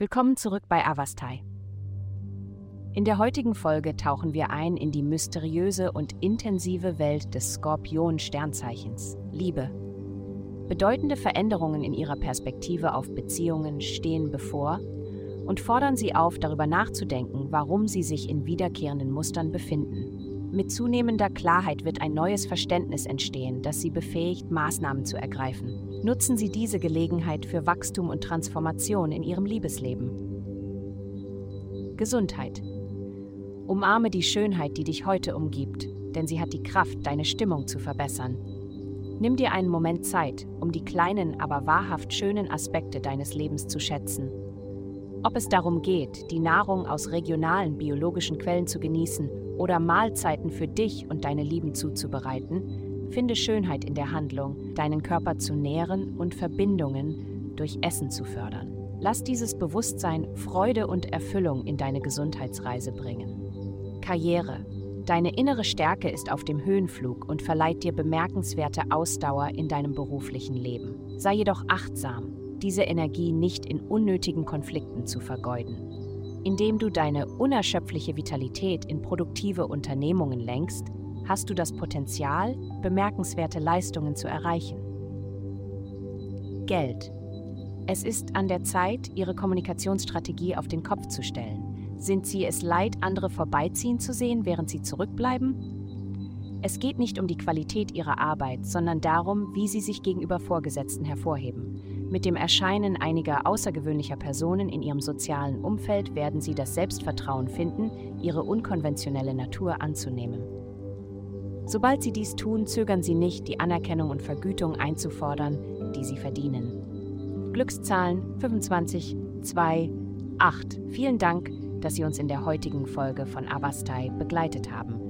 Willkommen zurück bei Avastai. In der heutigen Folge tauchen wir ein in die mysteriöse und intensive Welt des Skorpion-Sternzeichens, Liebe. Bedeutende Veränderungen in ihrer Perspektive auf Beziehungen stehen bevor und fordern sie auf, darüber nachzudenken, warum sie sich in wiederkehrenden Mustern befinden. Mit zunehmender Klarheit wird ein neues Verständnis entstehen, das sie befähigt, Maßnahmen zu ergreifen. Nutzen Sie diese Gelegenheit für Wachstum und Transformation in Ihrem Liebesleben. Gesundheit. Umarme die Schönheit, die dich heute umgibt, denn sie hat die Kraft, deine Stimmung zu verbessern. Nimm dir einen Moment Zeit, um die kleinen, aber wahrhaft schönen Aspekte deines Lebens zu schätzen. Ob es darum geht, die Nahrung aus regionalen biologischen Quellen zu genießen oder Mahlzeiten für dich und deine Lieben zuzubereiten, finde Schönheit in der Handlung, deinen Körper zu nähren und Verbindungen durch Essen zu fördern. Lass dieses Bewusstsein Freude und Erfüllung in deine Gesundheitsreise bringen. Karriere. Deine innere Stärke ist auf dem Höhenflug und verleiht dir bemerkenswerte Ausdauer in deinem beruflichen Leben. Sei jedoch achtsam, diese Energie nicht in unnötigen Konflikten zu vergeuden. Indem du deine unerschöpfliche Vitalität in produktive Unternehmungen lenkst, hast du das Potenzial, bemerkenswerte Leistungen zu erreichen. Geld. Es ist an der Zeit, Ihre Kommunikationsstrategie auf den Kopf zu stellen. Sind sie es leid, andere vorbeiziehen zu sehen, während sie zurückbleiben? Es geht nicht um die Qualität ihrer Arbeit, sondern darum, wie sie sich gegenüber Vorgesetzten hervorheben. Mit dem Erscheinen einiger außergewöhnlicher Personen in ihrem sozialen Umfeld werden sie das Selbstvertrauen finden, ihre unkonventionelle Natur anzunehmen. Sobald sie dies tun, zögern sie nicht, die Anerkennung und Vergütung einzufordern, die sie verdienen. Glückszahlen 25 2 8. Vielen Dank dass Sie uns in der heutigen Folge von Avastai begleitet haben.